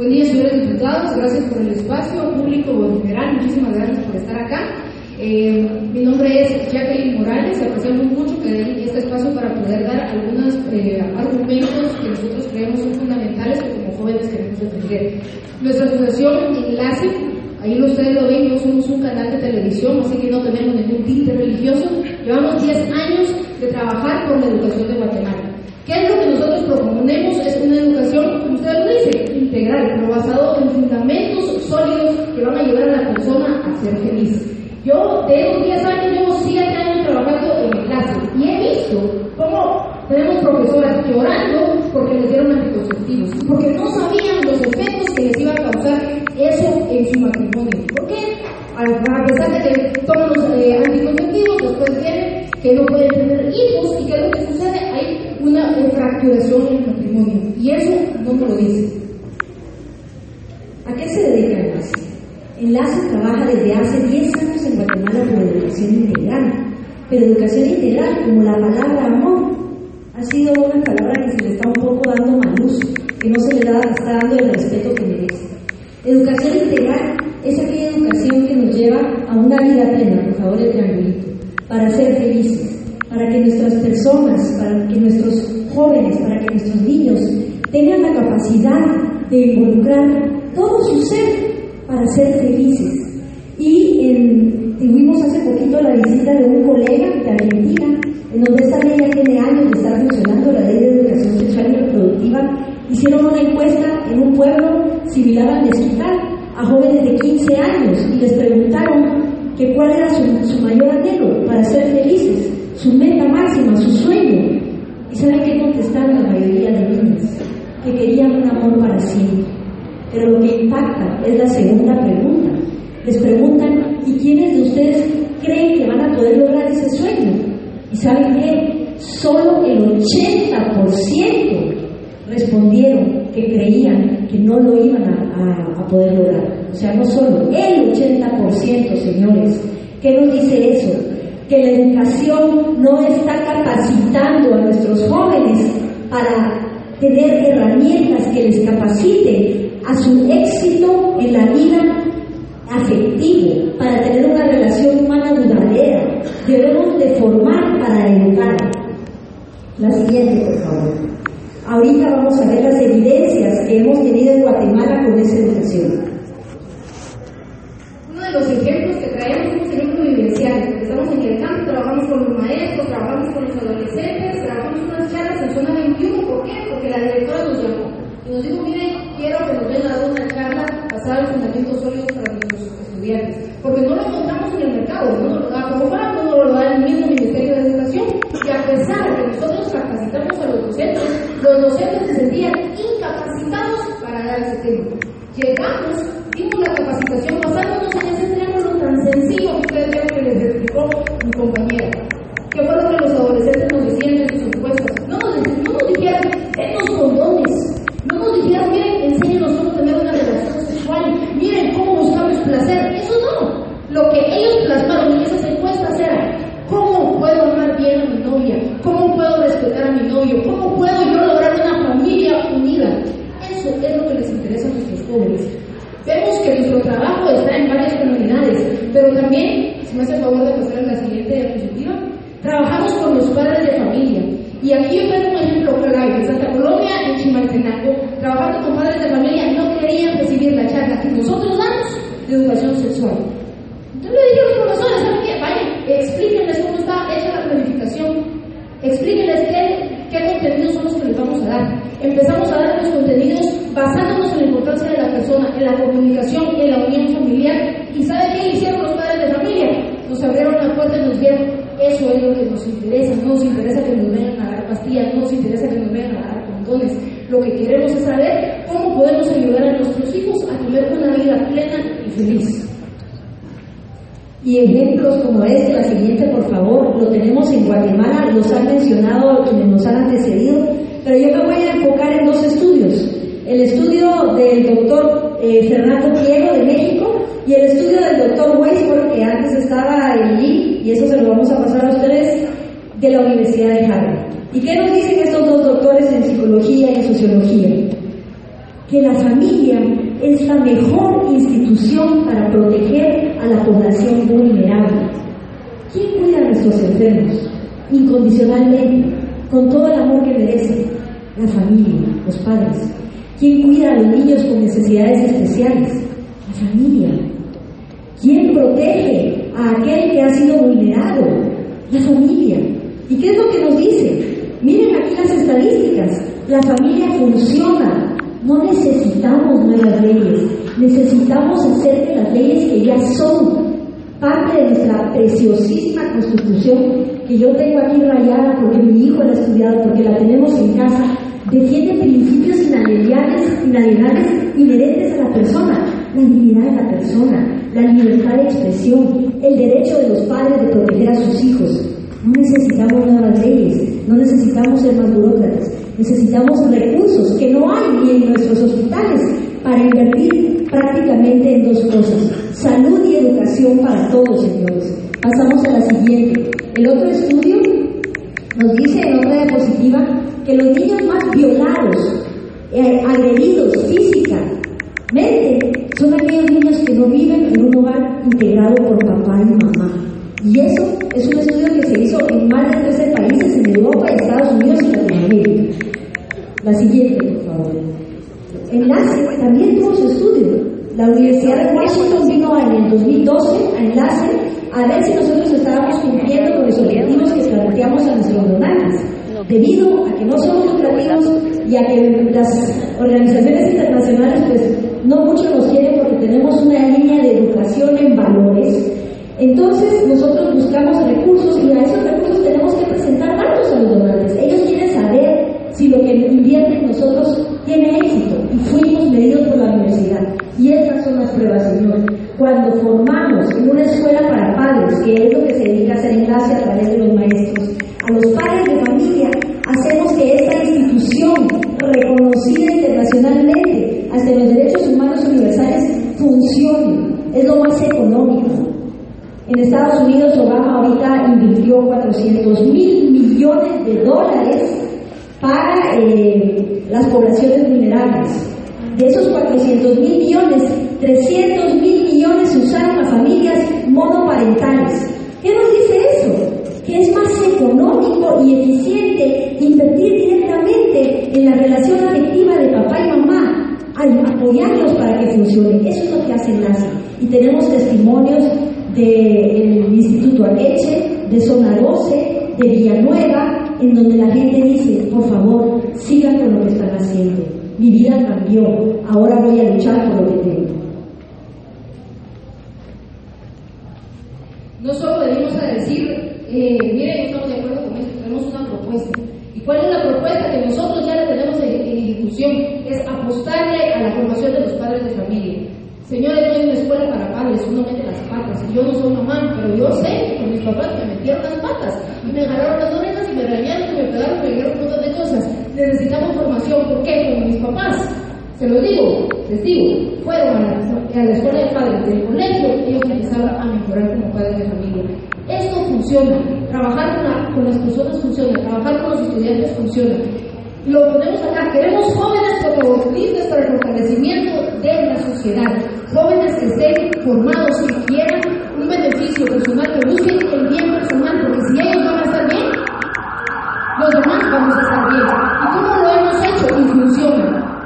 Buen día, señores diputados. Gracias por el espacio público en general. Muchísimas gracias por estar acá. Eh, mi nombre es Jacqueline Morales. Apreciamos mucho que den este espacio para poder dar algunos eh, argumentos que nosotros creemos son fundamentales que como jóvenes queremos defender. Nuestra fundación Enlace, ahí ustedes lo ven, no somos un canal de televisión, así que no tenemos ningún tinte religioso. Llevamos 10 años de trabajar por la educación de Guatemala. ¿Qué es lo que nosotros proponemos? Es una educación, como ustedes lo dicen, integral, pero basado en fundamentos sólidos que van a ayudar a la persona a ser feliz. Yo esos 10 años llevo 7 años trabajando en clase y he visto cómo tenemos profesoras llorando porque les dieron anticonceptivos, porque no sabían los efectos que les iba a causar eso en su matrimonio. ¿Por qué? A pesar de que toman los eh, anticonceptivos, después vienen que no pueden una fracturación en el matrimonio. Y eso no me lo dice. ¿A qué se dedica Enlace? Enlace trabaja desde hace 10 años en Guatemala por educación integral. Pero educación integral, como la palabra amor, ha sido una palabra que se le está un poco dando mal uso, que no se le da, está dando el respeto que merece. Educación integral es aquella educación que nos lleva a una vida plena, por favor, el triangulito, para ser felices, para que nuestras personas, para que nuestros jóvenes, para que nuestros niños tengan la capacidad de involucrar todo su ser para ser felices. Y tuvimos hace poquito la visita de un colega de Argentina, en donde esta ley ya tiene años de estar funcionando, la ley de educación sexual y reproductiva. Hicieron una encuesta en un pueblo similar al Mezquital a jóvenes de 15 años y les preguntaron que cuál era su, su mayor anhelo para ser felices, su meta máxima, su sueño. ¿Y saben qué contestaron la mayoría de niños? Que querían un amor para siempre. Pero lo que impacta es la segunda pregunta. Les preguntan, ¿y quiénes de ustedes creen que van a poder lograr ese sueño? ¿Y saben qué? Solo el 80% respondieron que creían que no lo iban a, poder lograr. O sea, no solo el 80%, señores. ¿Qué nos dice? Que la educación no está capacitando a nuestros jóvenes para tener herramientas que les capaciten a su éxito en la vida afectiva, para tener una relación humana duradera. Debemos de formar para educar. La siguiente, por favor. Ahorita vamos a ver las evidencias que hemos tenido en Guatemala con esta educación. Uno de los ejemplos que traemos es un ejemplo vivencial. Estamos en el campo, trabajamos con los maestros, trabajamos con los adolescentes, trabajamos unas charlas en zona 21. ¿Por qué? Porque la directora nos llamó y nos dijo, miren, quiero que nos den a dar una charla basada en fundamentos sólidos para nuestros estudiantes. Porque no lo encontramos en el mercado, no lo da como para, no lo da el mismo Ministerio de Educación. Y a pesar de que nosotros capacitamos a los docentes, los docentes se sentían incapacitados para dar ese tema. Llegamos, dimos la capacitación basándonos en ese triángulo tan sencillo que ustedes vieron que les explicó mi compañera. ¿Qué fue lo que los adolescentes nos decían en sus encuestas? No nos, no nos dijeron, denos condones. No nos dijeron, miren, enséñenos cómo tener una relación sexual. Miren cómo buscamos placer. Eso no. Lo que ellos plasmaron en esas encuestas era, ¿cómo puedo amar bien a mi novia? ¿Cómo puedo respetar a mi novio? ¿Cómo puedo yo lograr una familia unida? Eso es lo que les interesa a nuestros jóvenes. Vemos nuestro trabajo está en varias comunidades, pero también, si me hace el favor de pasar a la siguiente diapositiva, trabajamos con los padres de familia. Y aquí yo tengo un ejemplo clave. En Santa Colombia, en Chimaltenango, trabajando con padres de familia, no querían recibir la charla que nosotros damos de educación sexual. Entonces le dije a los profesores, ¿saben qué? Vayan, explíquenles cómo está hecha la planificación, explíquenles qué, qué contenidos son los que les vamos a dar. Empezamos a dar los contenidos basándonos en la importancia de la persona, en la comunicación, en la unión familiar. ¿Y sabe qué hicieron los padres de familia? Nos abrieron la puerta y nos dieron, eso es lo que nos interesa, no nos interesa que nos vengan a dar pastillas, no nos interesa que nos vengan a dar condones. Lo que queremos es saber cómo podemos ayudar a nuestros hijos a tener una vida plena y feliz. Y ejemplos como este, la siguiente por favor, lo tenemos en Guatemala, los han mencionado quienes nos han antecedido, pero yo me voy a enfocar en. El estudio del doctor eh, Fernando Pliego de México y el estudio del doctor Weisberg, que antes estaba LI, y eso se lo vamos a pasar a ustedes, de la Universidad de Harvard. ¿Y qué nos dicen estos dos doctores en psicología y sociología? que la familia es la mejor institución para proteger a la población vulnerable. ¿Quién cuida a nuestros enfermos? Incondicionalmente, con todo el amor que merecen. La familia, los padres. ¿Quién cuida a los niños con necesidades especiales? La familia. ¿Quién protege a aquel que ha sido vulnerado? La familia. ¿Y qué es lo que nos dice? Miren aquí las estadísticas. La familia funciona. No necesitamos nuevas leyes. Necesitamos hacer que las leyes que ya son parte de nuestra preciosísima constitución, que yo tengo aquí rayada porque mi hijo la ha estudiado, porque la tenemos en casa, defiende principios inalienables, inalienables inherentes a la persona, la dignidad de la persona, la libertad de expresión, el derecho de los padres de proteger a sus hijos. No necesitamos nuevas leyes, no necesitamos ser más burócratas, necesitamos recursos que no hay ni en nuestros hospitales para invertir prácticamente en dos cosas, salud y educación para todos, señores. Pasamos a la siguiente. El otro estudio nos dice en otra diapositiva que los niños más violados, eh, agredidos físicamente, son aquellos niños que no viven en un hogar integrado por papá y mamá. Y eso es un estudio que se hizo en más de 13 países en Europa, Estados Unidos y Latinoamérica. La siguiente, por favor. Enlace también tuvo su estudio. La Universidad de Washington vino en el 2012 a Enlace a ver si nosotros estábamos cumpliendo con los objetivos que planteamos a nuestros donantes. Debido a que no somos lucrativos y a que las organizaciones internacionales pues no mucho nos quieren porque tenemos una línea de educación en valores, entonces nosotros buscamos recursos y a esos recursos tenemos que presentar datos a los donantes. Ellos quieren saber si lo que invierten nosotros tiene éxito y fuimos medidos por la universidad. Y estas son las pruebas, Señor. Cuando formamos en una escuela padres, que es lo que se dedica a hacer enlace a través de los maestros, a los padres de familia, hacemos que esta institución reconocida internacionalmente hasta los derechos humanos universales funcione. Es lo más económico. En Estados Unidos, Obama ahorita invirtió 400 mil millones de dólares para eh, las poblaciones vulnerables. De esos 400 mil millones, 300 mil apoyarlos para que funcione. Eso es lo que hace NASA. Y tenemos testimonios del Instituto Areche, de Zona 12, de Villanueva, en donde la gente dice, por favor, sigan con lo que están haciendo. Mi vida cambió, ahora voy a luchar por lo que tengo. No solo venimos a decir, eh, miren, estamos de acuerdo con esto, tenemos una propuesta. ¿Y cuál es la propuesta que nosotros Es apostarle a la formación de los padres de familia. Señores, yo en una escuela para padres, uno mete las patas. Yo no soy mamá, pero yo sé que mis papás me metieron las patas y me agarraron las orejas y me regañaron y me pegaron y me dijeron un montón de cosas. Necesitamos formación. ¿Por qué? Con mis papás. Se lo digo, les digo, fueron a la, a la escuela de padres del colegio, ellos empezaron a mejorar como padres de familia. Esto funciona, trabajar con las personas funciona, trabajar con los estudiantes funciona. Lo ponemos acá, queremos jóvenes protagonistas para el fortalecimiento de la sociedad, jóvenes que estén formados, que quieran un beneficio personal, que busquen el bien personal, porque si ellos van a estar bien, los demás vamos a estar bien. ¿Y cómo lo hemos hecho? Y funciona.